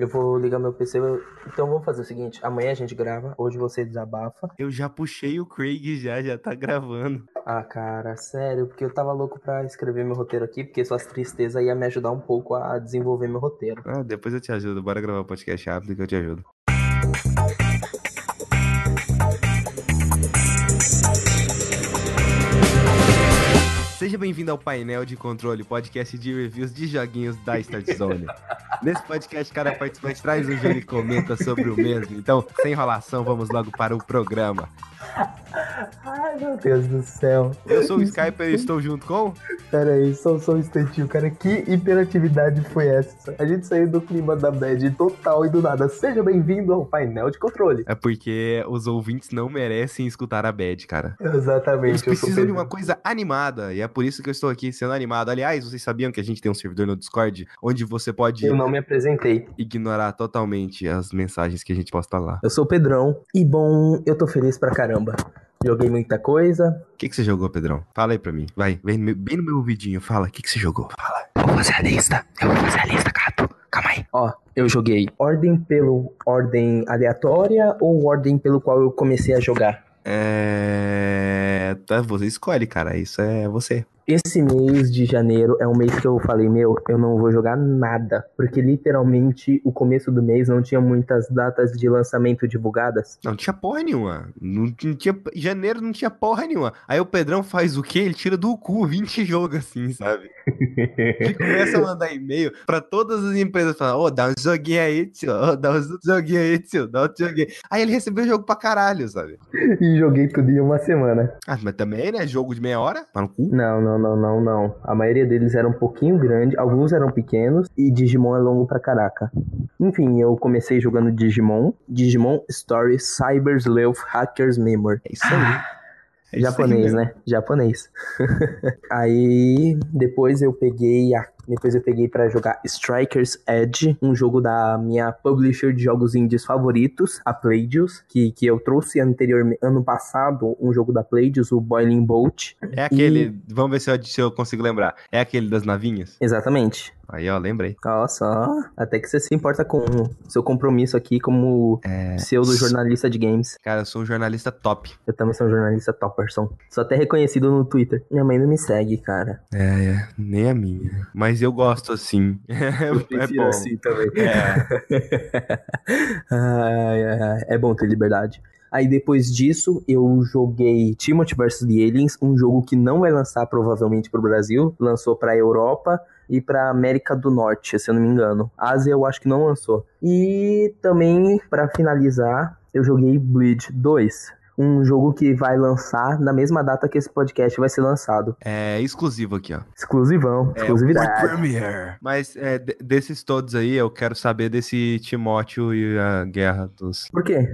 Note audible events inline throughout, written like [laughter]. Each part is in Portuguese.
Eu vou ligar meu PC. Então vamos fazer o seguinte: amanhã a gente grava, hoje você desabafa. Eu já puxei o Craig já, já tá gravando. Ah, cara, sério, porque eu tava louco pra escrever meu roteiro aqui, porque suas tristezas ia me ajudar um pouco a desenvolver meu roteiro. Ah, depois eu te ajudo. Bora gravar o podcast rápido que eu te ajudo. Seja bem-vindo ao painel de controle, podcast de reviews de joguinhos da Start Zone. [laughs] Nesse podcast, cada participante traz um jogo e comenta sobre o mesmo. Então, sem enrolação, vamos logo para o programa. Ai, meu Deus do céu. Eu sou o Skyper e estou junto com. Pera aí, só, só um instantinho, cara. Que hiperatividade foi essa? A gente saiu do clima da bad total e do nada. Seja bem-vindo ao painel de controle. É porque os ouvintes não merecem escutar a bad, cara. Exatamente, Eles sou precisam de uma coisa animada, e é por isso que eu estou aqui sendo animado. Aliás, vocês sabiam que a gente tem um servidor no Discord onde você pode me apresentei. ignorar totalmente as mensagens que a gente posta lá. Eu sou o Pedrão e bom, eu tô feliz pra caramba. Joguei muita coisa. O que, que você jogou, Pedrão? Fala aí pra mim. Vai, vem no meu- bem no meu ouvidinho. Fala, o que, que você jogou? Fala. Eu vou fazer a lista. Eu vou fazer a lista, gato. Calma aí. Ó, eu joguei ordem pelo ordem aleatória ou ordem pelo qual eu comecei a jogar. É. Tá, você escolhe, cara. Isso é você. Esse mês de janeiro é um mês que eu falei, meu, eu não vou jogar nada. Porque literalmente o começo do mês não tinha muitas datas de lançamento divulgadas. Não tinha porra nenhuma. Não, não tinha. Janeiro não tinha porra nenhuma. Aí o Pedrão faz o quê? Ele tira do cu 20 jogos assim, sabe? Ele começa a mandar e-mail pra todas as empresas falando, ô, dá um joguinho aí, tio, ô, dá um joguinho aí, tio, dá um joguinho. Aí ele recebeu o jogo pra caralho, sabe? e joguei tudo em uma semana. Ah, mas também, né? Jogo de meia hora? Tá no cu? Não, não, não, não, não. A maioria deles era um pouquinho grande, alguns eram pequenos e Digimon é longo pra caraca. Enfim, eu comecei jogando Digimon, Digimon Story Cyber Sleuth Hackers Memory. É isso aí. É isso aí Japonês, né? Japonês. [laughs] aí depois eu peguei a depois eu peguei pra jogar Strikers Edge, um jogo da minha publisher de jogos indies favoritos, a Playdius, que, que eu trouxe anterior ano passado, um jogo da Playdius, o Boiling Bolt. É aquele. Vamos ver se eu, se eu consigo lembrar. É aquele das navinhas? Exatamente. Aí, ó, lembrei. Nossa, ó, até que você se importa com o seu compromisso aqui como É. pseudo jornalista de games. Cara, eu sou um jornalista top. Eu também sou um jornalista topperson. Sou até reconhecido no Twitter. Minha mãe não me segue, cara. É, é. Nem a minha. Mas eu gosto assim. [laughs] É, bom. assim também. É. [laughs] É bom ter liberdade. Aí depois disso, eu joguei Timothy vs The Aliens, um jogo que não vai lançar provavelmente pro Brasil, lançou pra Europa e pra América do Norte, se eu não me engano. Ásia eu acho que não lançou. E também, pra finalizar, eu joguei Bleed 2. Um jogo que vai lançar na mesma data que esse podcast vai ser lançado. É exclusivo aqui, ó. Exclusivão, É, exclusividade. Premiere. Mas é, de- desses todos aí, eu quero saber desse Timóteo e a guerra dos. Por quê?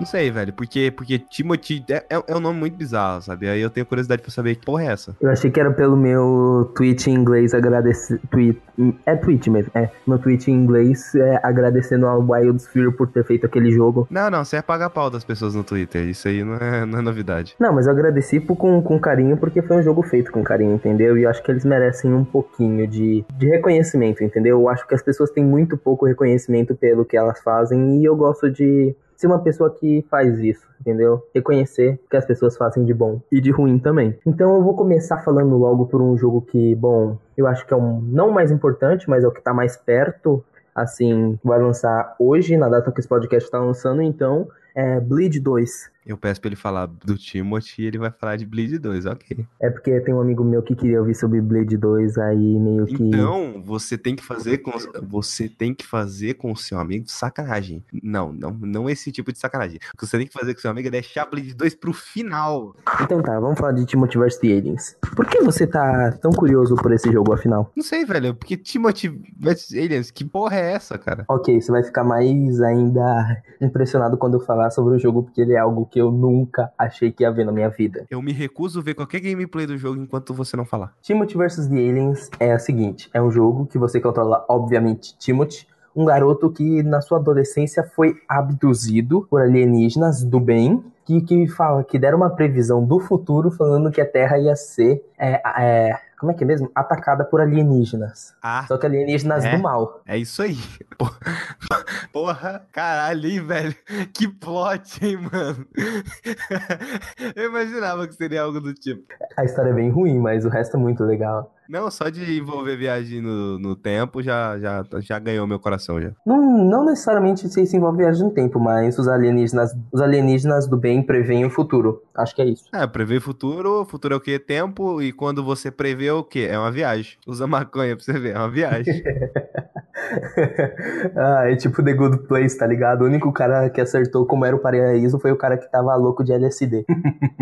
Não sei, velho. Porque, porque Timothy é, é- é um nome muito bizarro, sabe? Aí eu tenho curiosidade pra saber que porra é essa. Eu achei que era pelo meu tweet em inglês agradecer. Tweet, é tweet mesmo, é. Meu tweet em inglês é, agradecendo ao Wildsphere por ter feito aquele jogo. Não, não, você é pagar pau das pessoas no Twitter. Isso aí não é, não é novidade. Não, mas eu agradeci por- com, com carinho porque foi um jogo feito com carinho, entendeu? E eu acho que eles merecem um pouquinho de, de reconhecimento, entendeu? Eu acho que as pessoas têm muito pouco reconhecimento pelo que elas fazem e eu gosto de ser uma pessoa que faz isso, entendeu? Reconhecer o que as pessoas fazem de bom e de ruim também. Então eu vou começar falando logo por um jogo que, bom, eu acho que é um não mais importante, mas é o que tá mais perto. Assim, vai lançar hoje, na data que esse podcast tá lançando, então, é Bleed 2. Eu peço pra ele falar do Timothy e ele vai falar de Bleed 2, ok. É porque tem um amigo meu que queria ouvir sobre Blade 2, aí meio que. Então, você tem que fazer com você tem que fazer com o seu amigo sacanagem. Não, não, não esse tipo de sacanagem. O que você tem que fazer com o seu amigo é deixar Blade 2 pro final. Então tá, vamos falar de Timothy vs The Aliens. Por que você tá tão curioso por esse jogo, afinal? Não sei, velho, porque Timothy vs Aliens, que porra é essa, cara? Ok, você vai ficar mais ainda impressionado quando eu falar sobre o jogo, porque ele é algo que eu nunca achei que ia ver na minha vida. Eu me recuso a ver qualquer gameplay do jogo enquanto você não falar. Timothy vs The Aliens é o seguinte: é um jogo que você controla, obviamente, Timothy, um garoto que na sua adolescência foi abduzido por alienígenas do bem que, que fala que deram uma previsão do futuro falando que a Terra ia ser é, é, como é que é mesmo? Atacada por alienígenas. Ah, Só que alienígenas é, do mal. É isso aí. [laughs] Porra, caralho, hein, velho? Que plot, hein, mano? [laughs] Eu imaginava que seria algo do tipo. A história é bem ruim, mas o resto é muito legal. Não, só de envolver viagem no, no tempo já, já, já ganhou meu coração já. Não, não necessariamente se envolve viagem no tempo, mas os alienígenas, os alienígenas do bem preveem o futuro. Acho que é isso. É, prever o futuro, futuro é o que? Tempo, e quando você prevê é o que? É uma viagem. Usa maconha pra você ver, é uma viagem. [laughs] ah, é tipo The Good Place, tá ligado? O único cara que acertou como era o paraíso foi o cara que tava louco de LSD.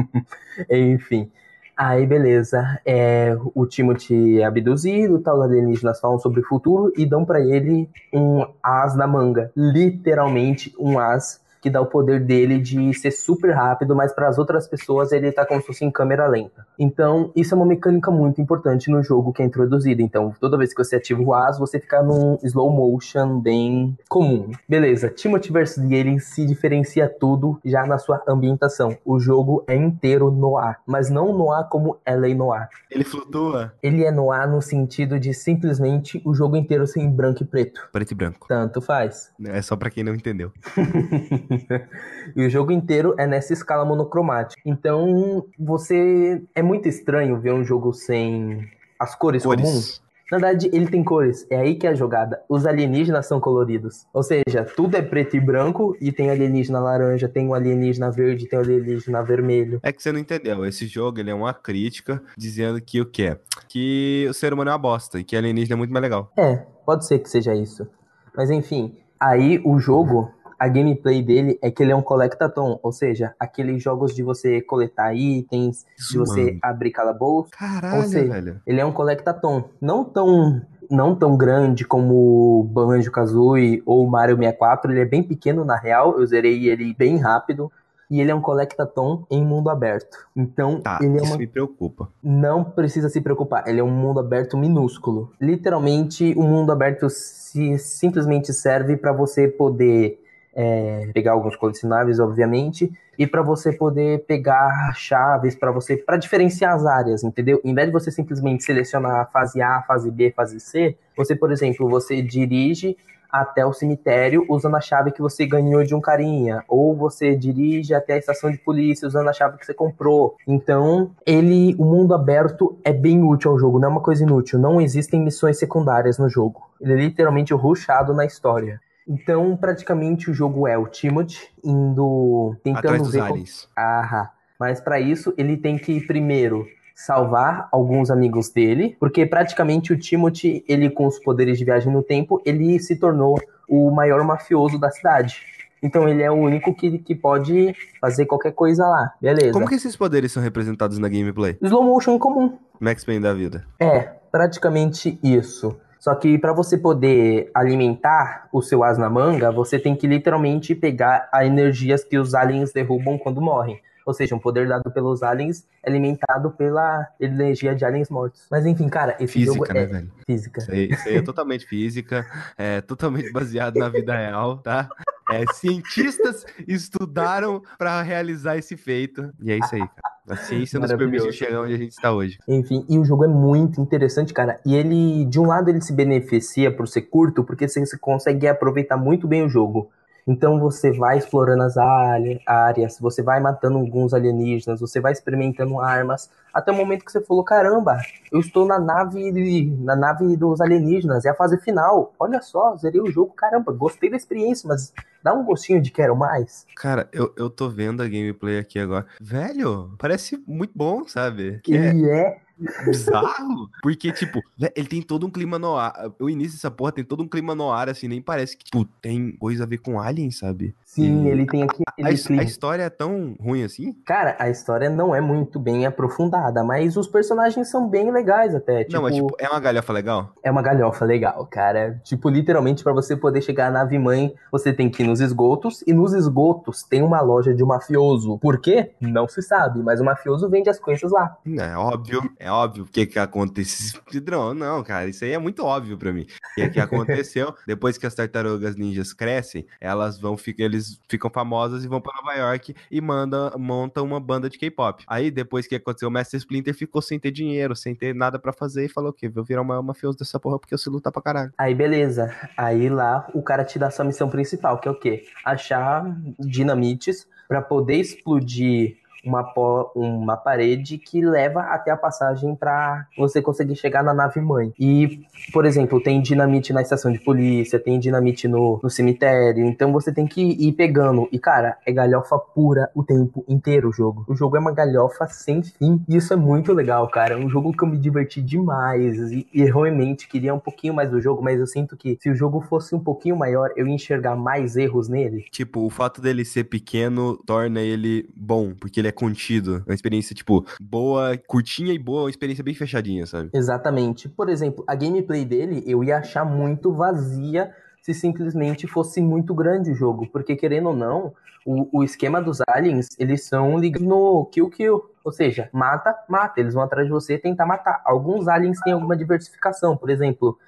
[laughs] Enfim. Aí, beleza. É, o Timothy é abduzido, tal, os alienígenas falam sobre o futuro e dão para ele um as na manga. Literalmente um as que dá o poder dele de ser super rápido, mas para as outras pessoas ele tá como se fosse em câmera lenta. Então, isso é uma mecânica muito importante no jogo que é introduzida. Então, toda vez que você ativa o as, você fica num slow motion bem comum. Beleza, Timothy vs. Alien se diferencia tudo já na sua ambientação. O jogo é inteiro no ar, mas não no ar como LA no ar. Ele flutua? Ele é no ar no sentido de simplesmente o jogo inteiro ser em branco e preto. Preto e branco. Tanto faz. É só para quem não entendeu. [laughs] [laughs] e o jogo inteiro é nessa escala monocromática. Então, você. É muito estranho ver um jogo sem as cores, cores. comuns. Na verdade, ele tem cores. É aí que é a jogada. Os alienígenas são coloridos. Ou seja, tudo é preto e branco e tem alienígena laranja, tem um alienígena verde, tem um alienígena vermelho. É que você não entendeu. Esse jogo ele é uma crítica dizendo que o quê? Que o ser humano é uma bosta e que alienígena é muito mais legal. É, pode ser que seja isso. Mas enfim, aí o jogo a gameplay dele é que ele é um collectathon, ou seja, aqueles jogos de você coletar itens, Isso, de você mano. abrir calabouço. Caralho, ou seja, velho. Ele é um collectathon. Não tão não tão grande como Banjo Kazooie ou Mario 64, ele é bem pequeno na real, eu zerei ele bem rápido. E ele é um collectathon em mundo aberto. Então, tá, ele é isso uma... me preocupa. Não precisa se preocupar, ele é um mundo aberto minúsculo. Literalmente, o um mundo aberto se simplesmente serve para você poder é, pegar alguns colecionáveis, obviamente, e para você poder pegar chaves para você para diferenciar as áreas, entendeu? Em vez de você simplesmente selecionar fase A, fase B, fase C, você, por exemplo, você dirige até o cemitério usando a chave que você ganhou de um carinha, ou você dirige até a estação de polícia usando a chave que você comprou. Então, ele, o mundo aberto é bem útil ao jogo, não é uma coisa inútil. Não existem missões secundárias no jogo. Ele é literalmente rushado na história. Então, praticamente o jogo é o Timothy indo tentando Atrás dos ver aliens. Como... Ah, mas para isso ele tem que primeiro salvar alguns amigos dele, porque praticamente o Timothy, ele com os poderes de viagem no tempo, ele se tornou o maior mafioso da cidade. Então ele é o único que, que pode fazer qualquer coisa lá, beleza. Como que esses poderes são representados na gameplay? Slow motion comum. Max Payne da vida. É, praticamente isso. Só que para você poder alimentar o seu as na manga, você tem que literalmente pegar as energias que os aliens derrubam quando morrem. Ou seja, um poder dado pelos aliens alimentado pela energia de aliens mortos. Mas enfim, cara, esse física, jogo né, é velho? física. Isso aí, isso aí é totalmente física, é totalmente [laughs] baseado na vida real, tá? É, cientistas estudaram para realizar esse feito. E é isso aí, cara. A ciência nos permitiu chegar onde a gente está hoje. Enfim, e o jogo é muito interessante, cara. E ele, de um lado, ele se beneficia por ser curto, porque você consegue aproveitar muito bem o jogo. Então você vai explorando as áreas, você vai matando alguns alienígenas, você vai experimentando armas, até o momento que você falou, caramba, eu estou na nave na nave dos alienígenas, é a fase final. Olha só, zerei o jogo, caramba, gostei da experiência, mas dá um gostinho de quero mais. Cara, eu, eu tô vendo a gameplay aqui agora. Velho, parece muito bom, sabe? Que Ele é, é bizarro. Porque, tipo, ele tem todo um clima no ar. O início dessa porra tem todo um clima no ar, assim, nem parece que, tipo, tem coisa a ver com Alien, sabe? Sim, e ele tem aqui. A, a, história é tão ruim assim? Cara, a história não é muito bem aprofundada, mas os personagens são bem legais até. Tipo, não, mas tipo, é uma galhofa legal? É uma galhofa legal, cara. Tipo, literalmente, para você poder chegar à nave mãe, você tem que ir nos esgotos, e nos esgotos tem uma loja de um mafioso. Por quê? Não se sabe, mas o mafioso vende as coisas lá. É óbvio. É óbvio o que que aconteceu. Não, não, cara, isso aí é muito óbvio para mim. O que que [laughs] aconteceu? Depois que as tartarugas ninjas crescem, elas vão ficar, eles ficam famosas e vão para Nova York e manda, montam uma banda de K-pop. Aí depois que aconteceu, o Mestre Splinter ficou sem ter dinheiro, sem ter nada para fazer e falou o quê? Vou virar uma mafioso dessa porra porque eu sei lutar pra caralho. Aí beleza. Aí lá o cara te dá sua missão principal, que é o quê? Achar dinamites para poder explodir uma, uma parede que leva até a passagem para você conseguir chegar na nave mãe. E, por exemplo, tem dinamite na estação de polícia, tem dinamite no, no cemitério, então você tem que ir pegando. E, cara, é galhofa pura o tempo inteiro o jogo. O jogo é uma galhofa sem fim. E isso é muito legal, cara. É um jogo que eu me diverti demais. E, e realmente queria um pouquinho mais do jogo, mas eu sinto que se o jogo fosse um pouquinho maior, eu ia enxergar mais erros nele. Tipo, o fato dele ser pequeno torna ele bom, porque ele é contido. É uma experiência, tipo, boa, curtinha e boa, uma experiência bem fechadinha, sabe? Exatamente. Por exemplo, a gameplay dele eu ia achar muito vazia se simplesmente fosse muito grande o jogo. Porque, querendo ou não, o, o esquema dos aliens, eles são ligados no kill kill. Ou seja, mata, mata. Eles vão atrás de você tentar matar. Alguns aliens têm alguma diversificação. Por exemplo,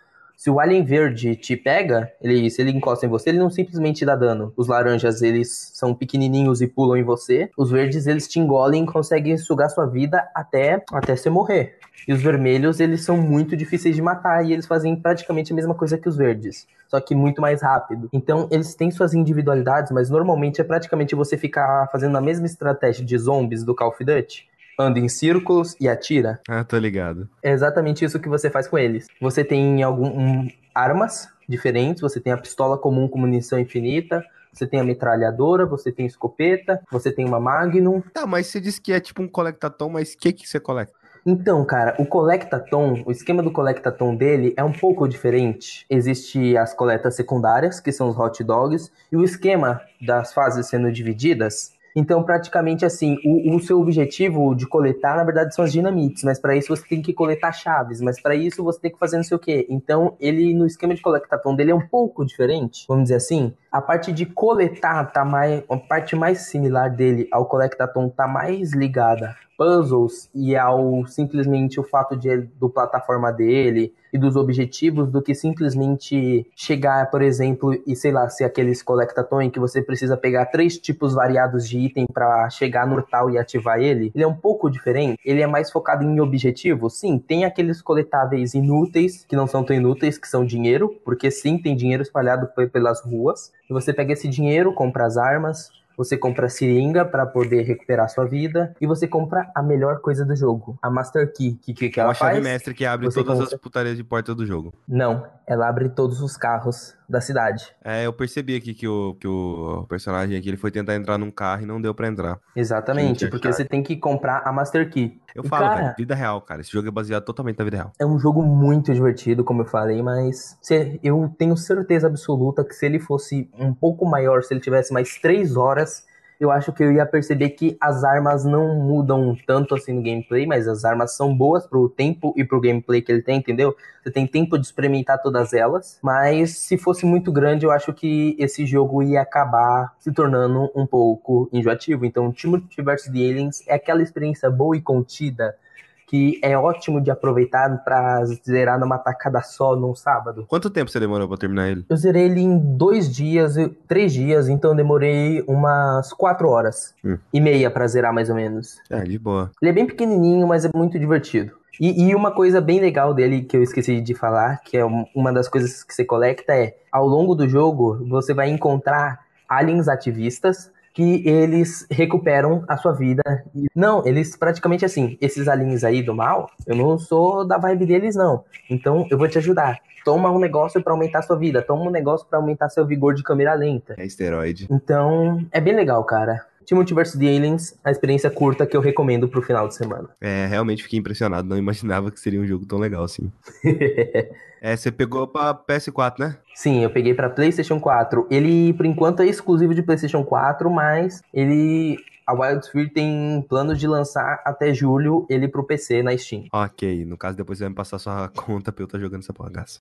se o alien verde te pega, ele, se ele encosta em você, ele não simplesmente dá dano. Os laranjas, eles são pequenininhos e pulam em você. Os verdes, eles te engolem e conseguem sugar sua vida até, até você morrer. E os vermelhos, eles são muito difíceis de matar e eles fazem praticamente a mesma coisa que os verdes, só que muito mais rápido. Então, eles têm suas individualidades, mas normalmente é praticamente você ficar fazendo a mesma estratégia de zombies do Call of Duty anda em círculos e atira. Ah, tô ligado. É exatamente isso que você faz com eles. Você tem algum um, armas diferentes, você tem a pistola comum com munição infinita, você tem a metralhadora, você tem escopeta, você tem uma Magnum. Tá, mas você disse que é tipo um colectatom, mas o que que você coleta? Então, cara, o Colectatom, o esquema do Colectatom dele é um pouco diferente. Existe as coletas secundárias, que são os hot dogs, e o esquema das fases sendo divididas então, praticamente assim, o, o, seu objetivo de coletar, na verdade, são as dinamites, mas para isso você tem que coletar chaves, mas para isso você tem que fazer não sei o quê. Então, ele no esquema de coletatom dele é um pouco diferente, vamos dizer assim. A parte de coletar tá mais, a parte mais similar dele ao coletatom tá mais ligada puzzles e ao simplesmente o fato de do plataforma dele e dos objetivos do que simplesmente chegar, por exemplo, e sei lá, ser aqueles colectaton que você precisa pegar três tipos variados de item para chegar no tal e ativar ele. Ele é um pouco diferente, ele é mais focado em objetivos. Sim, tem aqueles coletáveis inúteis, que não são tão inúteis, que são dinheiro, porque sim, tem dinheiro espalhado pelas ruas. E você pega esse dinheiro, compra as armas, você compra a seringa para poder recuperar sua vida e você compra a melhor coisa do jogo, a Master Key. Que, que, que ela uma faz? chave mestre que abre todas compra- as putarias de porta do jogo. Não, ela abre todos os carros da cidade. É, eu percebi aqui que o, que o personagem aqui ele foi tentar entrar num carro e não deu pra entrar. Exatamente, Gente, porque cara. você tem que comprar a Master Key. Eu E, falo, cara, velho, vida real, cara. Esse jogo é baseado totalmente na vida real. É um jogo muito divertido, como eu falei, mas se- eu tenho certeza absoluta que se ele fosse um pouco maior, se ele tivesse mais três horas, eu acho que eu ia perceber que as armas não mudam tanto assim no gameplay, mas as armas são boas pro tempo e pro gameplay que ele tem, entendeu? Você tem tempo de experimentar todas elas, mas se fosse muito grande, eu acho que esse jogo ia acabar se tornando um pouco enjoativo. Então, Timothy vs. The Aliens é aquela experiência boa e contida que é ótimo de aproveitar pra zerar numa tacada só num sábado. Quanto tempo você demorou pra terminar ele? Eu zerei ele em dois dias, três dias, então demorei umas quatro horas Hum. e meia pra zerar mais ou menos. É, de boa. Ele é bem pequenininho, mas é muito divertido. E, e uma coisa bem legal dele que eu esqueci de falar, que é um- uma das coisas que você coleta, é ao longo do jogo você vai encontrar aliens ativistas que eles recuperam a sua vida. E- Não, eles praticamente assim, esses aliens aí do mal, eu não sou da vibe deles não. Então eu vou te ajudar. Toma um negócio pra aumentar sua vida, toma um negócio pra aumentar seu vigor de câmera lenta. É esteroide. Então, é bem legal, cara. Timothy vs. The Aliens, a experiência curta que eu recomendo pro final de semana. É, realmente fiquei impressionado. Não imaginava que seria um jogo tão legal assim. [laughs] É, você pegou pra PS4, né? Sim, eu peguei pra PlayStation 4. Ele, por enquanto, é exclusivo de PlayStation 4, mas ele. A Wild Sphere tem planos de lançar até julho ele pro PC na Steam. Ok, no caso depois você vai me passar sua [laughs] conta pra eu estar jogando essa bagaça.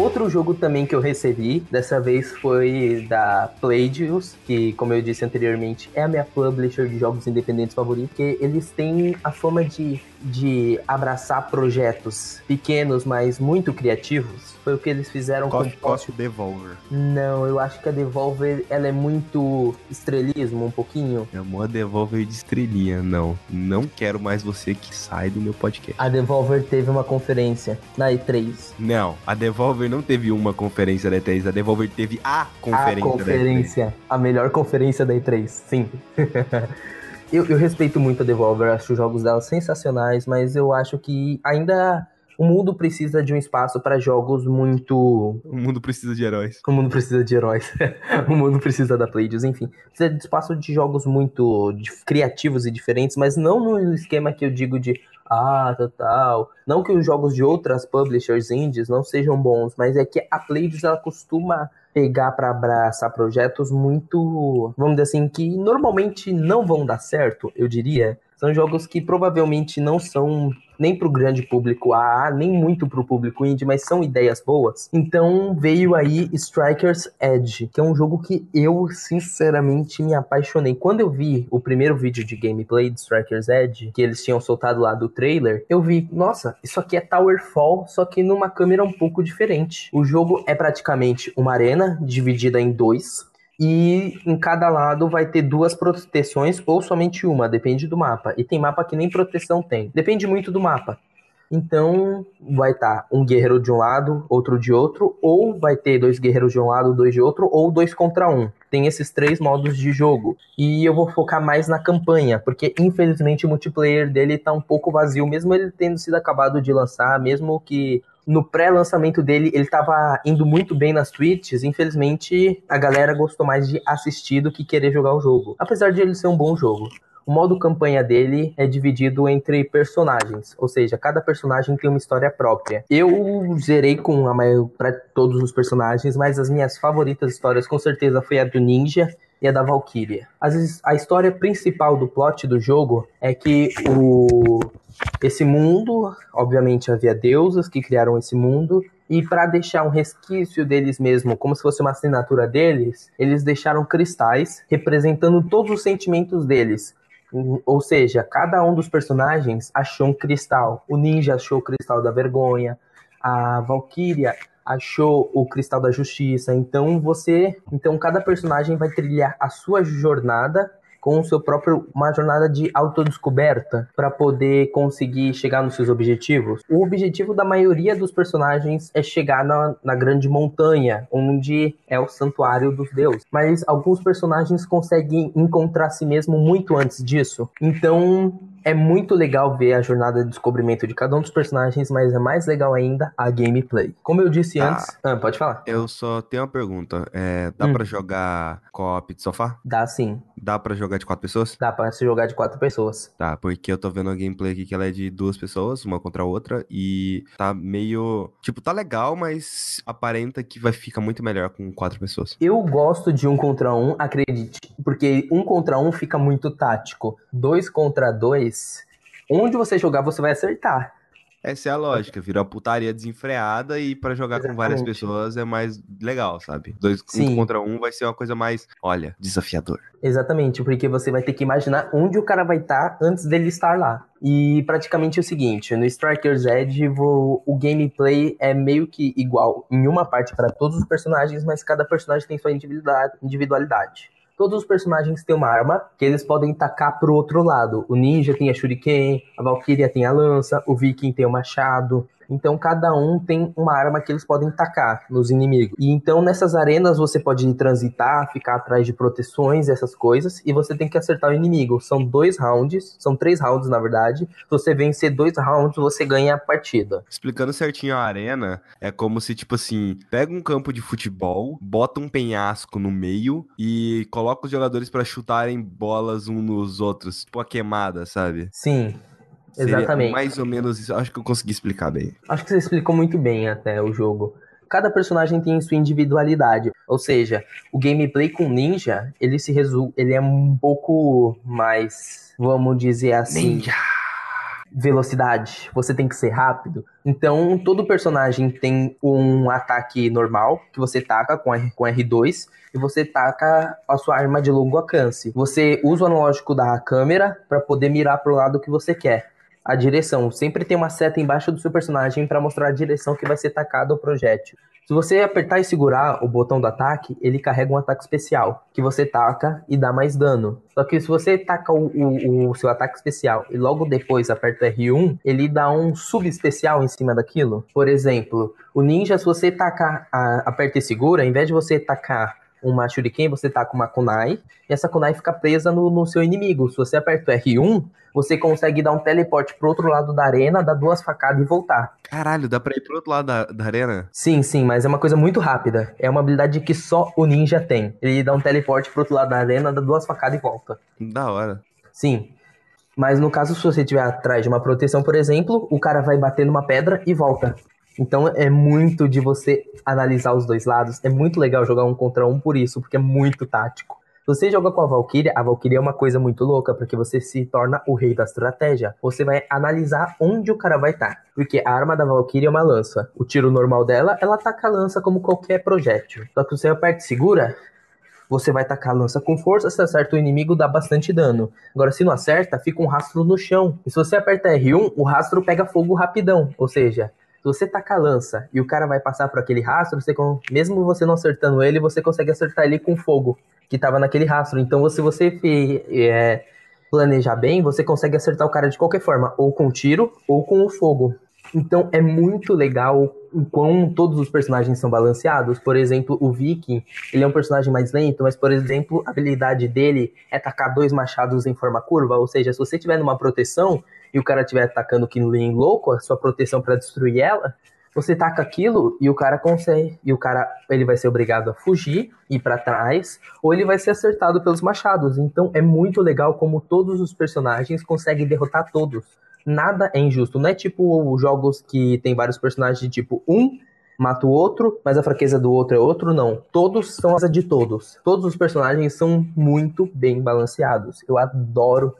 Outro jogo também que eu recebi, dessa vez foi da Playdius, que, como eu disse anteriormente, é a minha publisher de jogos independentes favorita, porque eles têm a fama de, de abraçar projetos pequenos, mas muito criativos. Foi o que eles fizeram Coffee, com Coffee Devolver. Não, eu acho que a Devolver ela é muito estrelismo, um pouquinho. É uma Devolver de estrelinha, não. Não quero mais você que sai do meu podcast. A Devolver teve uma conferência na E3. Não, a Devolver não teve uma conferência da E3, a Devolver teve a conferência, a conferência, a melhor conferência da E3, sim. [laughs] eu, eu respeito muito a Devolver, acho os jogos dela sensacionais, mas eu acho que ainda o mundo precisa de um espaço para jogos muito. O mundo precisa de heróis. O mundo precisa de heróis. [laughs] o mundo precisa da Pleiadius, enfim. Precisa de espaço de jogos muito criativos e diferentes, mas não no esquema que eu digo de ah, total. Não que os jogos de outras publishers indies não sejam bons, mas é que a Pleiadius ela costuma pegar para abraçar projetos muito, vamos dizer assim, que normalmente não vão dar certo, eu diria. São jogos que provavelmente não são nem para o grande público AA, nem muito para o público indie, mas são ideias boas. Então veio aí Strikers Edge, que é um jogo que eu sinceramente me apaixonei. Quando eu vi o primeiro vídeo de gameplay de Strikers Edge, que eles tinham soltado lá do trailer, eu vi, nossa, isso aqui é Towerfall, só que numa câmera um pouco diferente. O jogo é praticamente uma arena dividida em dois, e em cada lado vai ter duas proteções ou somente uma, depende do mapa. E tem mapa que nem proteção tem. Depende muito do mapa. Então, vai estar tá um guerreiro de um lado, outro de outro, ou vai ter dois guerreiros de um lado, dois de outro, ou dois contra um. Tem esses três modos de jogo. E eu vou focar mais na campanha, porque infelizmente o multiplayer dele tá um pouco vazio, mesmo ele tendo sido acabado de lançar, mesmo que no pré-lançamento dele, ele tava indo muito bem nas tweets. Infelizmente, a galera gostou mais de assistir do que querer jogar o jogo. Apesar de ele ser um bom jogo. O modo campanha dele é dividido entre personagens, ou seja, cada personagem tem uma história própria. Eu zerei com a maior para todos os personagens, mas as minhas favoritas histórias com certeza foi a do Ninja e a da Valkyria. a história principal do plot do jogo é que o esse mundo, obviamente havia deusas que criaram esse mundo, e para deixar um resquício deles mesmo, como se fosse uma assinatura deles, eles deixaram cristais representando todos os sentimentos deles. Ou seja, cada um dos personagens achou um cristal. O ninja achou o cristal da vergonha, a Valkyria achou o cristal da justiça. Então você, então cada personagem vai trilhar a sua jornada com o seu próprio uma jornada de autodescoberta para poder conseguir chegar nos seus objetivos. O objetivo da maioria dos personagens é chegar na, na grande montanha, onde é o santuário dos deuses. Mas alguns personagens conseguem encontrar si mesmo muito antes disso. Então, é muito legal ver a jornada de descobrimento de cada um dos personagens, mas é mais legal ainda a gameplay. Como eu disse tá. antes. Ah, pode falar. Eu só tenho uma pergunta. É, dá hum. para jogar co-op de sofá? Dá sim. Dá para jogar de quatro pessoas? Dá pra se jogar de quatro pessoas. Tá, porque eu tô vendo a gameplay aqui que ela é de duas pessoas, uma contra a outra, e tá meio. Tipo, tá legal, mas aparenta que vai ficar muito melhor com quatro pessoas. Eu gosto de um contra um, acredite, porque um contra um fica muito tático. Dois contra dois onde você jogar, você vai acertar. Essa é a lógica, virou putaria desenfreada e para jogar Exatamente. com várias pessoas é mais legal, sabe? Dois um contra um vai ser uma coisa mais, olha, desafiador. Exatamente, porque você vai ter que imaginar onde o cara vai estar tá antes dele estar lá. E praticamente é o seguinte, no Strikers Edge o, o gameplay é meio que igual em uma parte para todos os personagens, mas cada personagem tem sua individualidade. Todos os personagens têm uma arma que eles podem tacar pro outro lado. O ninja tem a shuriken, a valkyria tem a lança, o viking tem o machado, então cada um tem uma arma que eles podem tacar nos inimigos. E então nessas arenas você pode transitar, ficar atrás de proteções, essas coisas, e você tem que acertar o inimigo. São dois rounds, são três rounds na verdade. Se você vencer dois rounds, você ganha a partida. Explicando certinho a arena, é como se tipo assim, pega um campo de futebol, bota um penhasco no meio e coloca os jogadores para chutarem bolas uns nos outros, tipo a queimada, sabe? Sim. Exatamente. Mais ou menos isso. Acho que eu consegui explicar bem. Acho que você explicou muito bem até o jogo. Cada personagem tem sua individualidade. Ou seja, o gameplay com ninja, ele se resume. Ele é um pouco mais. Vamos dizer assim. Ninja! velocidade, você tem que ser rápido. Então, todo personagem tem um ataque normal, que você taca com, R, com R2, e você taca a sua arma de longo alcance. Você usa o analógico da câmera para poder mirar para o lado que você quer. A direção. Sempre tem uma seta embaixo do seu personagem para mostrar a direção que vai ser tacado o projétil. Se você apertar e segurar o botão do ataque, ele carrega um ataque especial, que você taca e dá mais dano. Só que se você taca o, o, o seu ataque especial e logo depois aperta R1, ele dá um sub-especial em cima daquilo. Por exemplo, o ninja, se você tacar, a, aperta e segura, ao invés de você tacar uma shuriken, você tá com uma kunai, e essa kunai fica presa no, no seu inimigo. Se você aperta o R1, você consegue dar um teleporte pro outro lado da arena, dar duas facadas e voltar. Caralho, dá pra ir pro outro lado da, da arena? Sim, sim, mas é uma coisa muito rápida. É uma habilidade que só o ninja tem. Ele dá um teleporte pro outro lado da arena, dá duas facadas e volta. Da hora. Sim. Mas no caso, se você estiver atrás de uma proteção, por exemplo, o cara vai bater numa pedra e volta. Então é muito de você analisar os dois lados. É muito legal jogar um contra um por isso, porque é muito tático. Se você joga com a Valkyria, a Valkyria é uma coisa muito louca, porque você se torna o rei da estratégia. Você vai analisar onde o cara vai estar. Tá. Porque a arma da Valkyria é uma lança. O tiro normal dela, ela ataca a lança como qualquer projétil. Só que você aperta e segura, você vai tacar a lança com força, se acerta o inimigo, dá bastante dano. Agora, se não acerta, fica um rastro no chão. E se você aperta R1, o rastro pega fogo rapidão. Ou seja, se você tacar a lança e o cara vai passar por aquele rastro, você, mesmo você não acertando ele, você consegue acertar ele com fogo que estava naquele rastro. Então, se você é, planejar bem, você consegue acertar o cara de qualquer forma, ou com tiro ou com o fogo. Então é muito legal o quão todos os personagens são balanceados. Por exemplo, o Viking, ele é um personagem mais lento, mas, por exemplo, a habilidade dele é tacar dois machados em forma curva. Ou seja, se você tiver numa proteção, e o cara estiver atacando Kinlin louco, a sua proteção para destruir ela, você taca aquilo e o cara consegue. E o cara ele vai ser obrigado a fugir, ir para trás, ou ele vai ser acertado pelos machados. Então é muito legal como todos os personagens conseguem derrotar todos. Nada é injusto. Não é tipo jogos que tem vários personagens de tipo um mata o outro, mas a fraqueza do outro é outro, não. Todos são asa de todos. Todos os personagens são muito bem balanceados. Eu adoro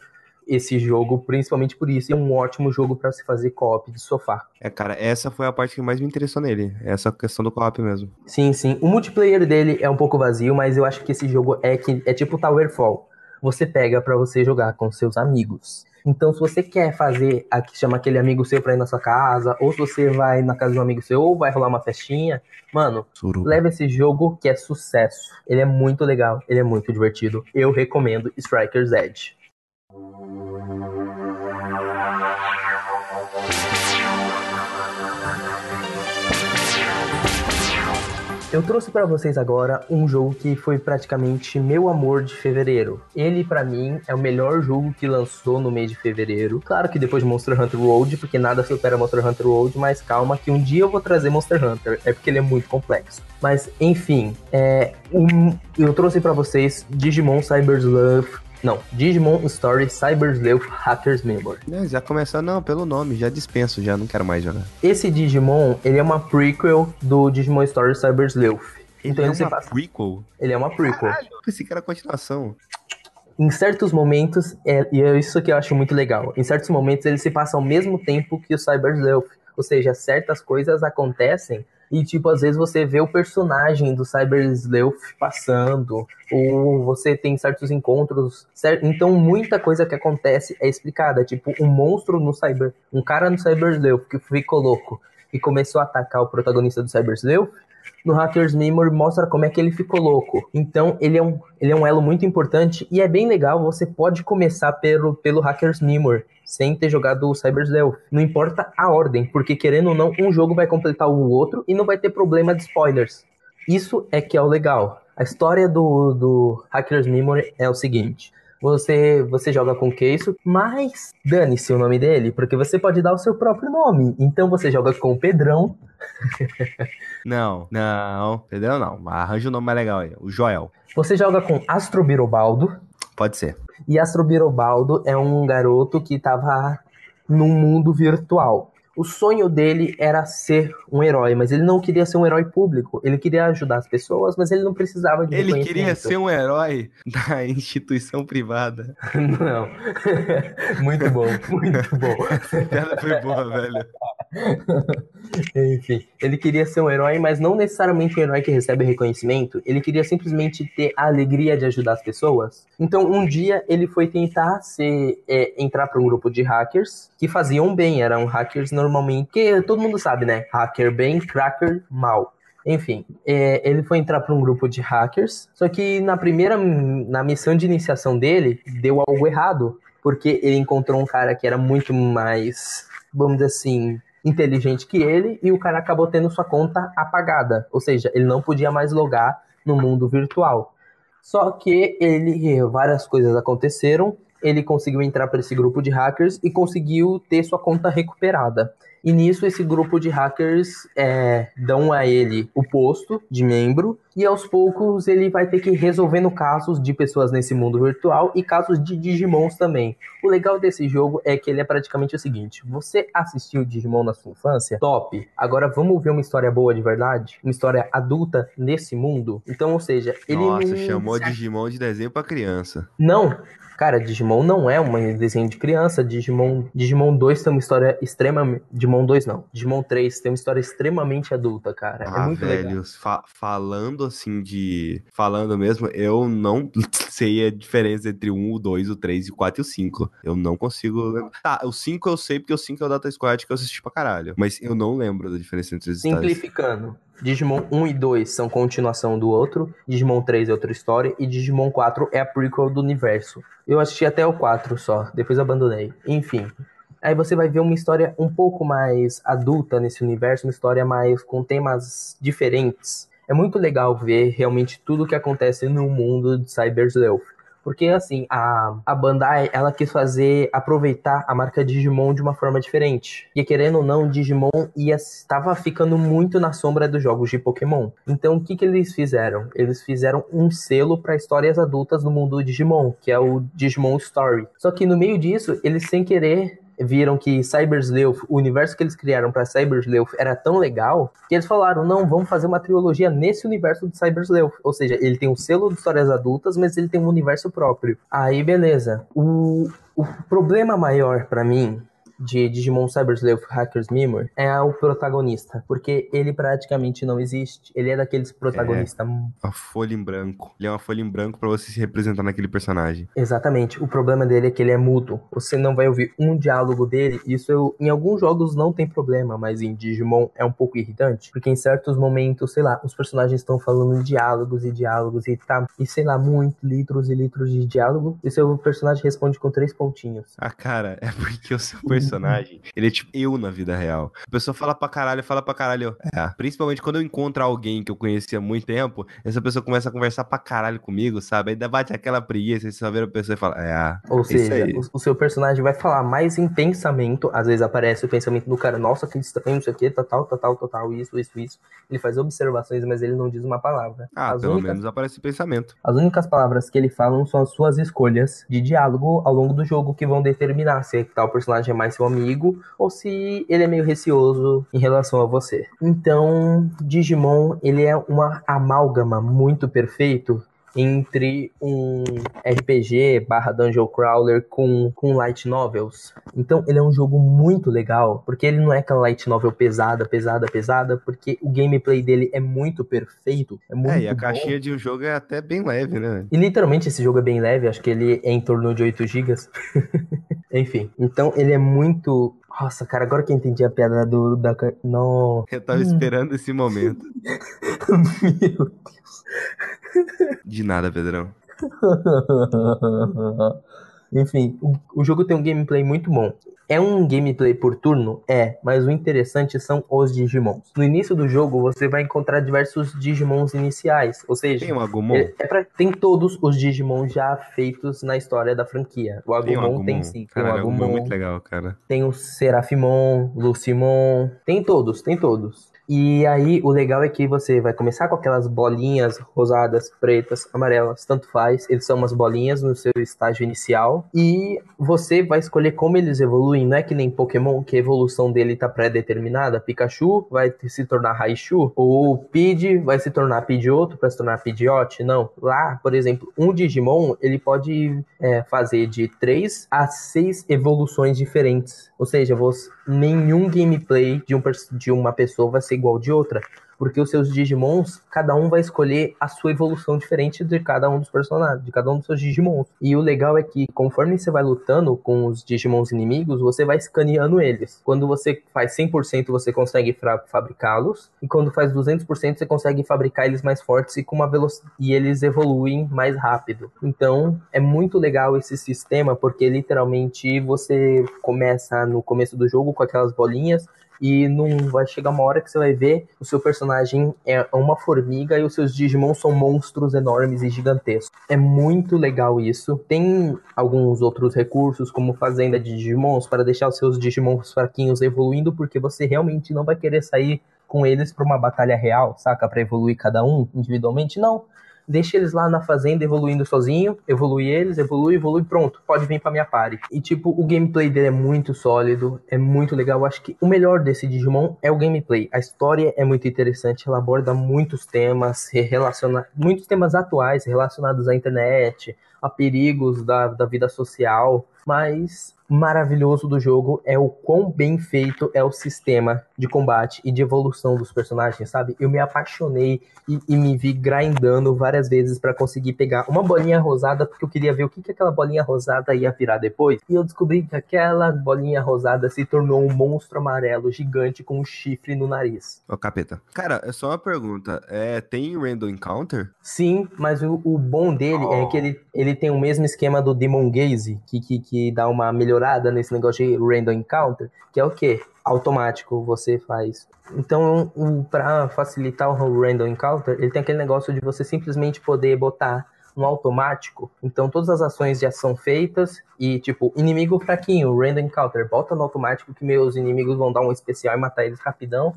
esse jogo, principalmente por isso. É um ótimo jogo para se fazer co-op de sofá. É, cara, essa foi a parte que mais me interessou nele. Essa questão do co-op mesmo. Sim, sim. O multiplayer dele é um pouco vazio, mas eu acho que esse jogo é, que, é tipo Towerfall. Você pega para você jogar com seus amigos. Então, se você quer fazer, aqui chama aquele amigo seu pra ir na sua casa, ou se você vai na casa de um amigo seu, ou vai rolar uma festinha, mano, Suruba. leva esse jogo que é sucesso. Ele é muito legal, ele é muito divertido. Eu recomendo Strikers Edge. Eu trouxe para vocês agora um jogo que foi praticamente meu amor de fevereiro. Ele para mim é o melhor jogo que lançou no mês de fevereiro. Claro que depois de Monster Hunter World, porque nada supera Monster Hunter World, mas calma que um dia eu vou trazer Monster Hunter, é porque ele é muito complexo. Mas enfim, é um, eu trouxe para vocês Digimon Cyber Love não, Digimon Story Cyber Sleuth Hackers Memory. É, já começou, não, pelo nome, já dispenso, já não quero mais jogar. Esse Digimon, ele é uma prequel do Digimon Story Cyber Sleuth. Ele então, é ele uma passa... prequel? Ele é uma prequel. Caralho, pensei que era continuação. Em certos momentos, é, e é isso que eu acho muito legal, em certos momentos ele se passa ao mesmo tempo que o Cyber Sleuth. Ou seja, certas coisas acontecem e, tipo, às vezes você vê o personagem do Cyber Sleuth passando, ou você tem certos encontros. Certo? Então, muita coisa que acontece é explicada. Tipo, um monstro no Cyber. Um cara no Cyber Sleuth que ficou louco e começou a atacar o protagonista do Cyber Sleuth no Hackers Memory mostra como é que ele ficou louco. Então, ele é um, ele é um elo muito importante e é bem legal. Você pode começar pelo, pelo Hackers Memory sem ter jogado o Cyber. Não importa a ordem, porque querendo ou não, um jogo vai completar o outro e não vai ter problema de spoilers. Isso é que é o legal. A história do, do Hackers Memory é o seguinte. Você, você joga com o Keiso, mas dane-se o nome dele, porque você pode dar o seu próprio nome. Então você joga com o Pedrão. [laughs] não, não, Pedrão não. Arranja o um nome mais legal aí, o Joel. Você joga com Astro Birobaldo. Pode ser. E Astro Birobaldo é um garoto que tava num mundo virtual. O sonho dele era ser um herói, mas ele não queria ser um herói público. Ele queria ajudar as pessoas, mas ele não precisava de Ele queria ser um herói da [laughs] instituição privada. [laughs] Não. [laughs] muito bom, muito bom. Essa piada foi boa, velho. [laughs] Enfim, ele queria ser um herói, mas não necessariamente um herói que recebe reconhecimento. Ele queria simplesmente ter a alegria de ajudar as pessoas. Então, um dia ele foi tentar ser, é, entrar para um grupo de hackers que faziam bem. Eram hackers normalmente, que todo mundo sabe, né? Hacker bem, cracker mal. Enfim, é, ele foi entrar para um grupo de hackers, só que na primeira, na missão de iniciação dele, deu algo errado, porque ele encontrou um cara que era muito mais, vamos dizer assim, inteligente que ele, e o cara acabou tendo sua conta apagada, ou seja, ele não podia mais logar no mundo virtual. Só que ele, várias coisas aconteceram, ele conseguiu entrar para esse grupo de hackers e conseguiu ter sua conta recuperada. E nisso, esse grupo de hackers é, dão a ele o posto de membro, e aos poucos ele vai ter que ir resolvendo casos de pessoas nesse mundo virtual e casos de Digimons também. O legal desse jogo é que ele é praticamente o seguinte: você assistiu Digimon na sua infância? Top! Agora vamos ver uma história boa de verdade? Uma história adulta nesse mundo? Então, ou seja, ele. Nossa, chamou Digimon de desenho para criança. Não, Cara, Digimon não é um desenho de criança. Digimon, Digimon 2 tem uma história extremamente. Digimon 2 não. Digimon 3 tem uma história extremamente adulta, cara. É ah, é muito velho, legal. Fa falando assim de. Falando mesmo, eu não [laughs] sei a diferença entre o 1, o 2, o 3, o 4 e o 5. Eu não consigo. Tá, o 5 eu sei porque o 5 é o Data Squad que eu assisti pra caralho. Mas eu não lembro da diferença entre os Simplificando. Digimon 1 e 2 são continuação do outro, Digimon 3 é outra história, e Digimon 4 é a prequel do universo. Eu assisti até o 4 só, depois abandonei. Enfim. Aí você vai ver uma história um pouco mais adulta nesse universo, uma história mais com temas diferentes. É muito legal ver realmente tudo o que acontece no mundo de Cyber. Porque, assim, a, a Bandai, ela quis fazer, aproveitar a marca Digimon de uma forma diferente. E querendo ou não, Digimon ia, estava ficando muito na sombra dos jogos de Pokémon. Então, o que, que eles fizeram? Eles fizeram um selo para histórias adultas no mundo do Digimon, que é o Digimon Story. Só que no meio disso, eles sem querer viram que Cyber Sleuth, o universo que eles criaram para Cyber Sleuth era tão legal que eles falaram: não, vamos fazer uma trilogia nesse universo de Cyber Sleuth. Ou seja, ele tem um selo de histórias adultas, mas ele tem um universo próprio. Aí, beleza. O, o problema maior para mim de Digimon Cyber Sleuth Hackers Memory é o protagonista, porque ele praticamente não existe. Ele é daqueles protagonistas. É a folha em branco. Ele é uma folha em branco para você se representar naquele personagem. Exatamente. O problema dele é que ele é mudo. Você não vai ouvir um diálogo dele. Isso eu, em alguns jogos não tem problema, mas em Digimon é um pouco irritante, porque em certos momentos, sei lá, os personagens estão falando diálogos e diálogos e tá, e sei lá, muito litros e litros de diálogo, e seu personagem responde com três pontinhos. Ah, cara, é porque o seu personagem personagem, ele é tipo eu na vida real. A pessoa fala pra caralho, fala pra caralho. É. Principalmente quando eu encontro alguém que eu conhecia há muito tempo, essa pessoa começa a conversar pra caralho comigo, sabe? Aí bate aquela preguiça, você só vê a pessoa e fala, é. Ou é seja, o, o, seu personagem vai falar mais em pensamento, às vezes aparece o pensamento do cara, nossa, que estranho isso aqui, tal, tal, tal, tal, tal, isso, isso, isso. Ele faz observações, mas ele não diz uma palavra. Ah, as pelo únicas, menos aparece pensamento. As únicas palavras que ele fala são as suas escolhas de diálogo ao longo do jogo que vão determinar se tal personagem é mais seu amigo ou se ele é meio receoso em relação a você. Então, Digimon, ele é uma amálgama muito perfeito entre um RPG barra Dungeon Crawler com, com light novels. Então ele é um jogo muito legal, porque ele não é aquela light novel pesada, pesada, pesada, porque o gameplay dele é muito perfeito. É, muito é e a bom. caixinha de um jogo é até bem leve, né? E literalmente esse jogo é bem leve, acho que ele é em torno de 8 GB. [laughs] Enfim, então ele é muito nossa, cara, agora que eu entendi a piada do. Da... Não. Eu tava esperando esse momento. Meu Deus. De nada, Pedrão. [laughs] Enfim, o, o, jogo tem um gameplay muito bom. É um gameplay por turno? É, mas o interessante são os Digimons. No início do jogo, você vai encontrar diversos Digimons iniciais, ou seja... Tem o Agumon? É, é pra, tem todos os Digimons já feitos na história da franquia. O Agumon tem, o Agumon. tem sim. Tem Caralho, o Agumon. é muito legal, cara. Tem o Serafimon, Lucimon, tem todos, tem todos. E aí, o legal é que você vai começar com aquelas bolinhas rosadas, pretas, amarelas, tanto faz. Eles são umas bolinhas no seu estágio inicial. E você vai escolher como eles evoluem. Não é que nem Pokémon, que a evolução dele tá pré-determinada. Pikachu vai se tornar Raichu. Ou Pidgey vai se tornar Pidgeotto para se tornar Pidgeot. Não. Lá, por exemplo, um Digimon, ele pode é, fazer de 3 a 6 evoluções diferentes. Ou seja, você, nenhum gameplay de, um, de uma pessoa vai ser igual de outra porque os seus Digimons, cada um vai escolher a sua evolução diferente de cada um dos personagens, de cada um dos seus Digimons. E o legal é que conforme você vai lutando com os Digimons inimigos, você vai escaneando eles. Quando você faz 100%, você consegue fabricá-los, e quando faz 200%, você consegue fabricar eles mais fortes e com uma velocidade e eles evoluem mais rápido. Então, é muito legal esse sistema porque literalmente você começa no começo do jogo com aquelas bolinhas e não vai chegar uma hora que você vai ver o seu personagem é uma formiga e os seus Digimon são monstros enormes e gigantescos. É muito legal isso. Tem alguns outros recursos, como fazenda de Digimons, para deixar os seus Digimons fraquinhos evoluindo, porque você realmente não vai querer sair com eles para uma batalha real, saca? Para evoluir cada um individualmente. Não deixa eles lá na fazenda evoluindo sozinho, evolui eles, evolui, evolui, pronto, pode vir pra minha party. E tipo, o gameplay dele é muito sólido, é muito legal. Eu acho que o melhor desse Digimon é o gameplay. A história é muito interessante, ela aborda muitos temas, relaciona muitos temas atuais relacionados à internet, a perigos da, da vida social, mas maravilhoso do jogo é o quão bem feito é o sistema de combate e de evolução dos personagens, sabe? Eu me apaixonei e, e me vi grindando várias vezes para conseguir pegar uma bolinha rosada porque eu queria ver o que, que aquela bolinha rosada ia virar depois. E eu descobri que aquela bolinha rosada se tornou um monstro amarelo gigante com um chifre no nariz. Ô, capeta. Cara, é só uma pergunta. É, tem Random Encounter? Sim, mas o, o bom dele oh. é que ele, ele tem o mesmo esquema do Demon Gaze, que, que, que dá uma melhorada nesse negócio de random encounter, que é o que? Automático você faz. Então, para facilitar o random encounter, ele tem aquele negócio de você simplesmente poder botar no automático. Então, todas as ações já são feitas e, tipo, inimigo fraquinho, random encounter, bota no automático que meus inimigos vão dar um especial e matar eles rapidão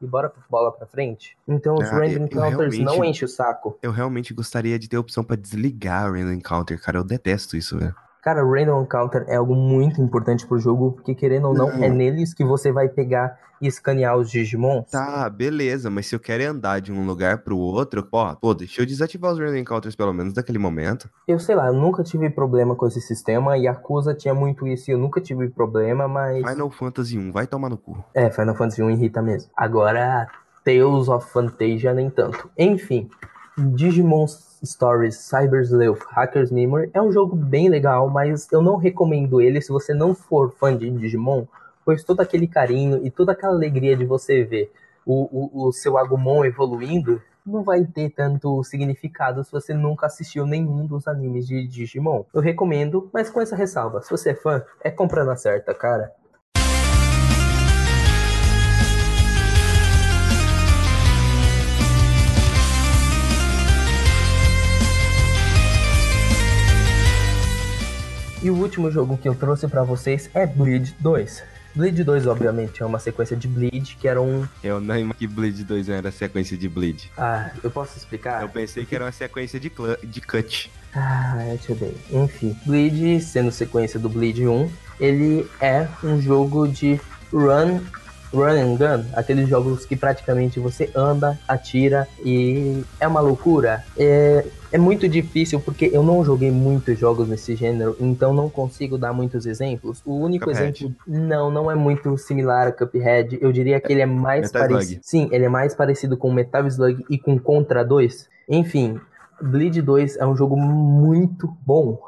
e bora bola pra frente. Então os ah, random encounters não enchem o saco. Eu realmente gostaria de ter a opção para desligar o random encounter, cara. Eu detesto isso, velho. Cara, Random Encounter é algo muito importante pro jogo, porque querendo ou não, não, é neles que você vai pegar e escanear os Digimon. Tá, beleza, mas se eu quero andar de um lugar pro outro, ó, pô, deixa eu desativar os Random Encounters pelo menos naquele momento. Eu sei lá, eu nunca tive problema com esse sistema, e a Acusa tinha muito isso e eu nunca tive problema, mas. Final Fantasy 1, vai tomar no cu. É, Final Fantasy 1 irrita mesmo. Agora, Tales of Fantasia nem tanto. Enfim, Digimon Stories Cyber Sleuth Hacker's Memory é um jogo bem legal, mas eu não recomendo ele se você não for fã de Digimon, pois todo aquele carinho e toda aquela alegria de você ver o, o, o seu Agumon evoluindo não vai ter tanto significado se você nunca assistiu nenhum dos animes de Digimon. Eu recomendo, mas com essa ressalva. Se você é fã, é comprando a certa, cara. E o último jogo que eu trouxe para vocês é Bleed 2. Bleed 2, obviamente, é uma sequência de Bleed, que era um. Eu não imagino que Bleed 2 era sequência de Bleed. Ah, eu posso explicar? Eu pensei que era uma sequência de, de Cut. Ah, deixa eu ver. Enfim, Bleed, sendo sequência do Bleed 1, ele é um jogo de run run and gun, aqueles jogos que praticamente você anda, atira e é uma loucura. É, é muito difícil porque eu não joguei muitos jogos nesse gênero, então não consigo dar muitos exemplos. O único Cuphead. exemplo, não, não é muito similar a Cuphead. Eu diria que ele é mais parecido. Sim, ele é mais parecido com Metal Slug e com Contra 2. Enfim, Bleed 2 é um jogo muito bom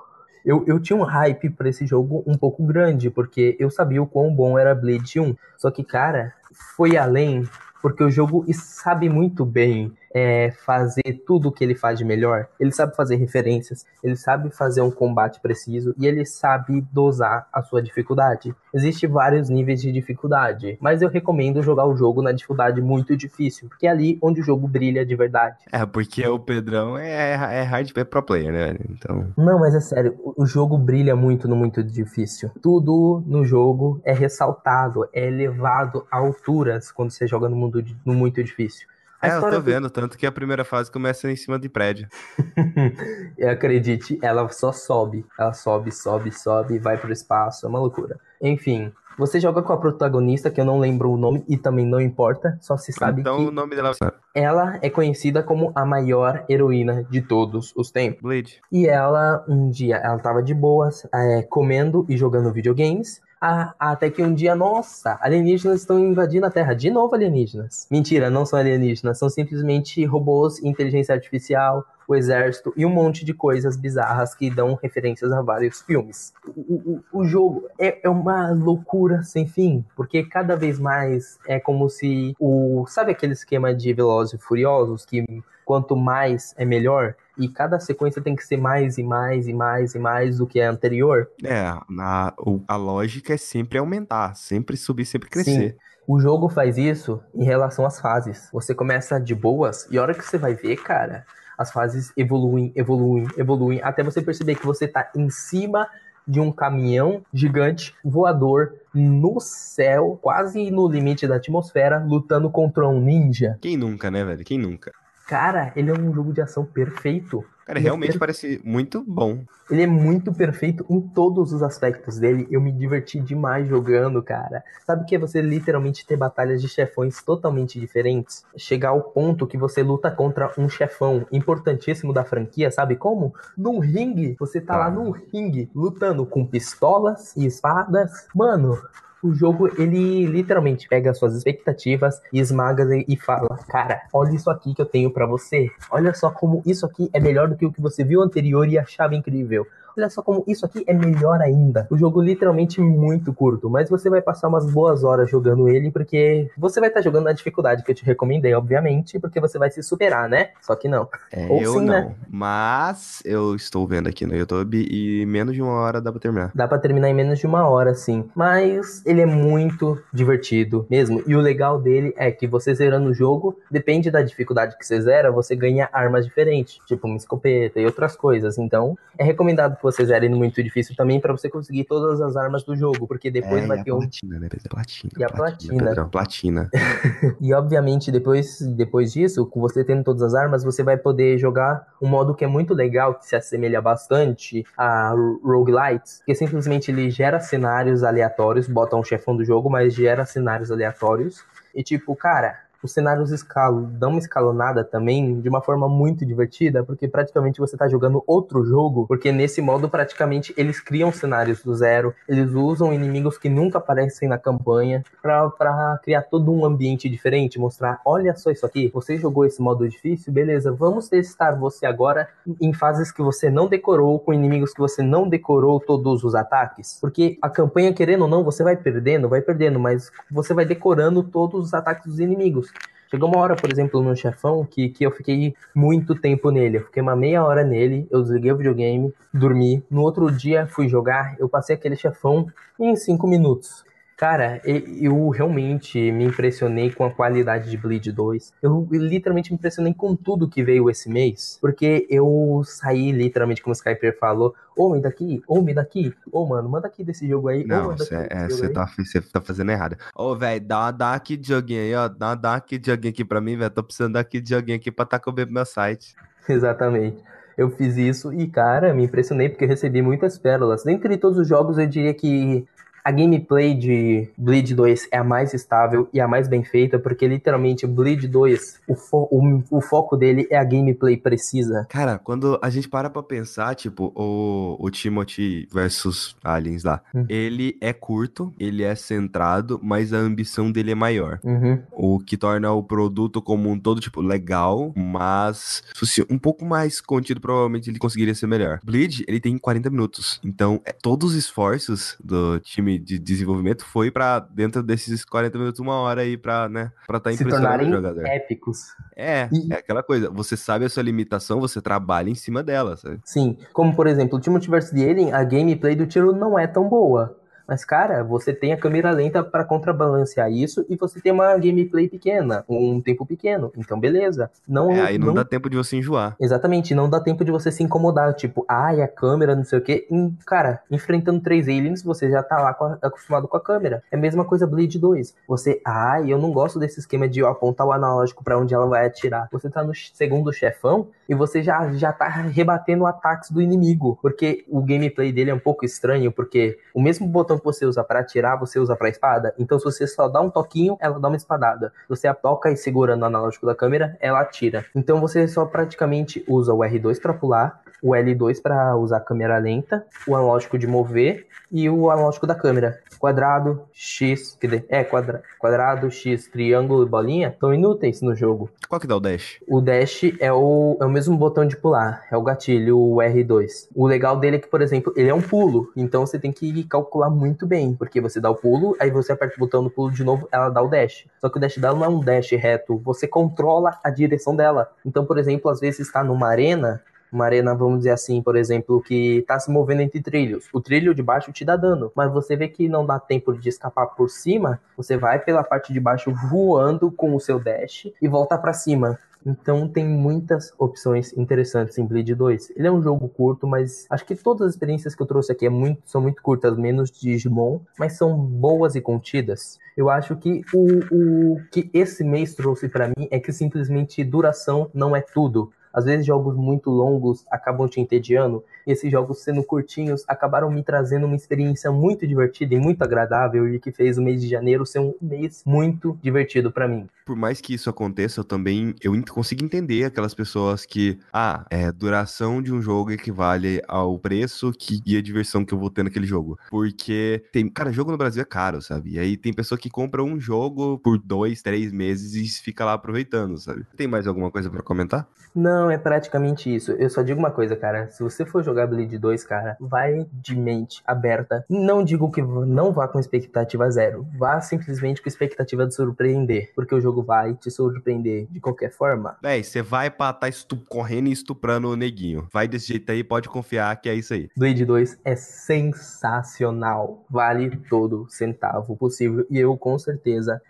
eu, eu tinha um hype para esse jogo um pouco grande, porque eu sabia o quão bom era Blade 1. Só que, cara, foi além, porque o jogo sabe muito bem é, fazer tudo o que ele faz de melhor. Ele sabe fazer referências, ele sabe fazer um combate preciso e ele sabe dosar a sua dificuldade. Existem vários níveis de dificuldade, mas eu recomendo jogar o jogo na dificuldade muito difícil, porque é ali onde o jogo brilha de verdade. É, porque o Pedrão é, é hard é pro player, né? Então. Não, mas é sério, o jogo brilha muito no muito difícil. Tudo no jogo é ressaltado, é elevado a alturas quando você joga no mundo no muito difícil. A é, eu tô vendo, tanto que a primeira fase começa em cima de prédio. [laughs] Acredite, ela só sobe. Ela sobe, sobe, sobe, vai pro espaço, é uma loucura. Enfim, você joga com a protagonista, que eu não lembro o nome e também não importa, só se sabe então, que... Então o nome dela... Ela é conhecida como a maior heroína de todos os tempos. Blade. E ela, um dia, ela tava de boas, é, comendo e jogando videogames, até que um dia, nossa, alienígenas estão invadindo a Terra. De novo alienígenas. Mentira, não são alienígenas, são simplesmente robôs, inteligência artificial, o exército e um monte de coisas bizarras que dão referências a vários filmes. O, o, o jogo é, é, uma loucura sem fim, porque cada vez mais é como se o. Sabe aquele esquema de Velozes e Furiosos que quanto mais é melhor? E cada sequência tem que ser mais e mais e mais e mais do que a anterior. É, a, a lógica é sempre aumentar, sempre subir, sempre crescer. Sim. O jogo faz isso em relação às fases. Você começa de boas e a hora que você vai ver, cara, as fases evoluem, evoluem, evoluem, até você perceber que você tá em cima de um caminhão gigante voador no céu, quase no limite da atmosfera, lutando contra um ninja. Quem nunca, né, velho? Quem nunca? Cara, ele é um jogo de ação perfeito. Cara, realmente é parece muito bom. Ele é muito perfeito em todos os aspectos dele. Eu me diverti demais jogando, cara. Sabe o que é você literalmente ter batalhas de chefões totalmente diferentes? Chegar ao ponto que você luta contra um chefão importantíssimo da franquia, sabe como? Num ringue. Você tá ah. lá num ringue lutando com pistolas e espadas. Mano, o jogo ele literalmente pega suas expectativas e esmaga e fala: Cara, olha isso aqui que eu tenho para você. Olha só como isso aqui é melhor do que o que você viu anterior e achava incrível olha só como isso aqui é melhor ainda. O jogo literalmente muito curto, mas você vai passar umas boas horas jogando ele, porque você vai estar tá jogando na dificuldade que eu te recomendei, obviamente, porque você vai se superar, né? Só que não. É, Ou eu sim, não. Né? Mas eu estou vendo aqui no YouTube e menos de uma hora dá pra terminar. Dá pra terminar em menos de uma hora, sim. Mas ele é muito divertido mesmo. E o legal dele é que você zerando o jogo, depende da dificuldade que você zera, você ganha armas diferentes, tipo uma escopeta e outras coisas. Então, é recomendado que você zere no muito difícil também para você conseguir todas as armas do jogo, porque depois é, vai ter um. Platina, né? Platina. E a platina. Pedrão, platina. [laughs] e obviamente, depois, depois disso, com você tendo todas as armas, você vai poder jogar um modo que é muito legal, que se assemelha bastante a roguelites, que simplesmente ele gera cenários aleatórios, bota um chefão do jogo, mas gera cenários aleatórios. E tipo, cara, os cenários escalo, dão uma escalonada também de uma forma muito divertida, porque praticamente você está jogando outro jogo, porque nesse modo praticamente eles criam cenários do zero, eles usam inimigos que nunca aparecem na campanha para criar todo um ambiente diferente, mostrar, olha só isso aqui, você jogou esse modo difícil, beleza, vamos testar você agora em fases que você não decorou, com inimigos que você não decorou todos os ataques, porque a campanha, querendo ou não, você vai perdendo, vai perdendo, mas você vai decorando todos os ataques dos inimigos. Chegou uma hora, por exemplo, no chefão, que, que eu fiquei muito tempo nele. Eu fiquei uma meia hora nele, eu desliguei o videogame, dormi. No outro dia fui jogar, eu passei aquele chefão em cinco minutos. Cara, eu realmente me impressionei com a qualidade de Bleed 2. Eu literalmente me impressionei com tudo que veio esse mês. Porque eu saí literalmente, como o Skyper falou, ô, me daqui, ô, me daqui, ô, mano, manda aqui desse jogo aí. Não, você é, tá, tá fazendo errado. Ô, velho, dá, dá aqui de joguinho aí, ó. Dá, dá aqui de joguinho aqui pra mim, velho. Tô precisando daqui de joguinho aqui pra tá com o meu site. [laughs] Exatamente eu fiz isso e, cara, me impressionei porque eu recebi muitas pérolas. Dentre todos os jogos, eu diria que a gameplay de Bleed 2 é a mais estável e a mais bem feita, porque literalmente Bleed 2, o, fo o, o, foco dele é a gameplay precisa. Cara, quando a gente para pra pensar, tipo, o, o Timothy versus Aliens lá, uhum. ele é curto, ele é centrado, mas a ambição dele é maior. Uhum. O que torna o produto como um todo, tipo, legal, mas se fosse um pouco mais contido, provavelmente ele conseguiria ser melhor. Bleed, ele tem 40 minutos, então é, todos os esforços do time time de desenvolvimento foi para dentro desses 40 minutos, uma hora aí pra, né, pra tá Se impressionando o jogador. épicos. É, E- é aquela coisa, você sabe a sua limitação, você trabalha em cima dela, sabe? Sim, como por exemplo, o Timothy vs The Alien, a gameplay do tiro não é tão boa. Mas, cara, você tem a câmera lenta para contrabalancear isso e você tem uma gameplay pequena, um tempo pequeno. Então, beleza. Não, É, aí não, dá tempo de você enjoar. Exatamente, não dá tempo de você se incomodar, tipo, ai, a câmera, não sei o quê. Em- cara, enfrentando três aliens, você já tá lá com a- acostumado com a câmera. É a mesma coisa Blade 2. Você, ai, eu não gosto desse esquema de apontar o analógico pra onde ela vai atirar. Você tá no segundo chefão e você já, já tá rebatendo ataques do inimigo. Porque o gameplay dele é um pouco estranho, porque o mesmo botão que você usa pra atirar, você usa pra espada. Então, se você só dá um toquinho, ela dá uma espadada. Você toca e segura no analógico da câmera, ela atira. Então, você só praticamente usa o R2 pra pular, o L2 pra usar a câmera lenta, o analógico de mover e o analógico da câmera. Quadrado, X, quer dizer, é quadra, quadrado, X, triângulo e bolinha são inúteis no jogo. Qual que dá o dash? O dash é o, é o mesmo botão de pular, é o gatilho, o R2. O legal dele é que, por exemplo, ele é um pulo, então você tem que calcular muito bem, porque você dá o pulo, aí você aperta o botão do pulo de novo, ela dá o dash. Só que o dash dela não é um dash reto, você controla a direção dela. Então, por exemplo, às vezes está numa arena, uma arena, vamos dizer assim, por exemplo, que tá se movendo entre trilhos. O trilho de baixo te dá dano, mas você vê que não dá tempo de escapar por cima, você vai pela parte de baixo voando com o seu dash e volta pra cima. Então tem muitas opções interessantes em Bleed 2. Ele é um jogo curto, mas acho que todas as experiências que eu trouxe aqui é muito- são muito curtas, menos Digimon, mas são boas e contidas. Eu acho que o, o que esse mês trouxe pra mim é que simplesmente duração não é tudo. Às vezes jogos muito longos acabam te entediando, e esses jogos sendo curtinhos acabaram me trazendo uma experiência muito divertida e muito agradável e que fez o mês de janeiro ser um mês muito divertido pra mim. Por mais que isso aconteça, eu também eu consigo entender aquelas pessoas que, ah, é, duração de um jogo equivale ao preço que, e a diversão que eu vou ter naquele jogo. Porque tem, cara, jogo no Brasil é caro, sabe? E aí tem pessoa que compra um jogo por dois, três meses e fica lá aproveitando, sabe? Tem mais alguma coisa pra comentar? Não, é praticamente isso. Eu só digo uma coisa, cara. Se você for jogar Bleed 2, cara, vai de mente aberta. Não digo que não vá com expectativa zero. Vá simplesmente com expectativa de surpreender. Porque o jogo vai te surpreender de qualquer forma. Véi, você vai pra tá estu- correndo e estuprando o neguinho. Vai desse jeito aí, pode confiar que é isso aí. Blade 2 é sensacional. Vale todo centavo possível. E eu, com certeza,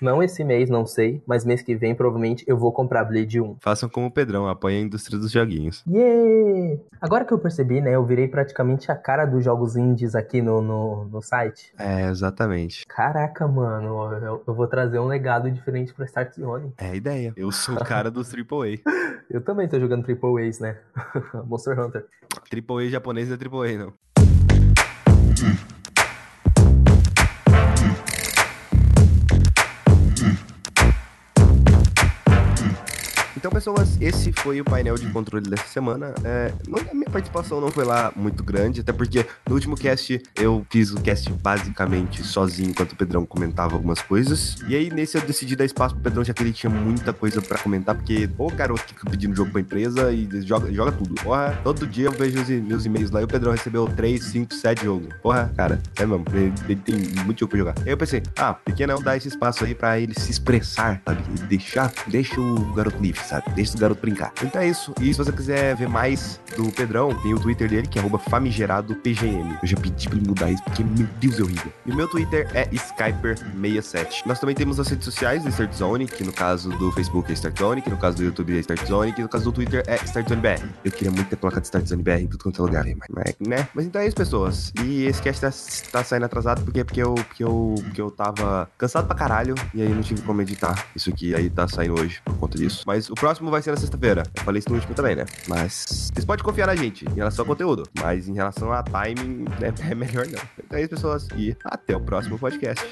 não esse mês, não sei, mas mês que vem, provavelmente, eu vou comprar Blade 1. Façam como o Pedrão, apoiem a indústria dos joguinhos. Yeah! Agora que eu percebi, né, eu virei praticamente a cara dos jogos indies aqui no, no, no site. É, exatamente. Caraca, mano, eu, eu vou trazer um legado diferente pra Start Zone. É a ideia. Eu sou o [laughs] cara dos AAA. Eu também tô jogando Triple A's, né? [laughs] Monster Hunter. AAA japonês não é AAA, não. Então, pessoas, esse foi o painel de controle dessa semana. É, não- a minha participação não foi lá muito grande, até porque no último cast eu fiz o cast basicamente sozinho, enquanto o Pedrão comentava algumas coisas. E aí, nesse eu decidi dar espaço pro Pedrão, já que ele tinha muita coisa pra comentar, porque o garoto que fica pedindo jogo pra empresa e joga, joga tudo. Porra, todo dia eu vejo os meus e-mails lá e o Pedrão recebeu 3, 5, 7 jogos. Porra, cara, é mesmo, ele, ele tem muito jogo pra jogar. Aí eu pensei, ah, por que não dar esse espaço aí pra ele se expressar, sabe? Deixar, deixa o garoto livre, sabe? Deixa o garoto brincar. Então é isso. E se você quiser ver mais do Pedrão, tem o Twitter dele, que é famigeradopgm. Eu já pedi pra ele mudar isso, porque, meu Deus, é horrível. E o meu Twitter é Skyper67. Nós também temos as redes sociais do Start Zone, que no caso do Facebook é Start Zone, que no caso do YouTube é Start Zone, que no caso do Twitter é Start Zone BR. Eu queria muito ter placa de Start Zone BR em tudo quanto é lugar, mas, né? Mas então é isso, pessoas. E esse cast tá, tá saindo atrasado porque, porque, eu, porque, eu, porque eu tava cansado pra caralho e aí não tive como editar isso aqui. Aí tá saindo hoje por conta disso. Mas o próximo vai ser na sexta-feira. Eu falei isso no último também, né? Mas vocês podem confiar na gente em relação ao conteúdo. Mas em relação a timing, né, [laughs] é melhor não. Então é isso, pessoas. E até o próximo podcast.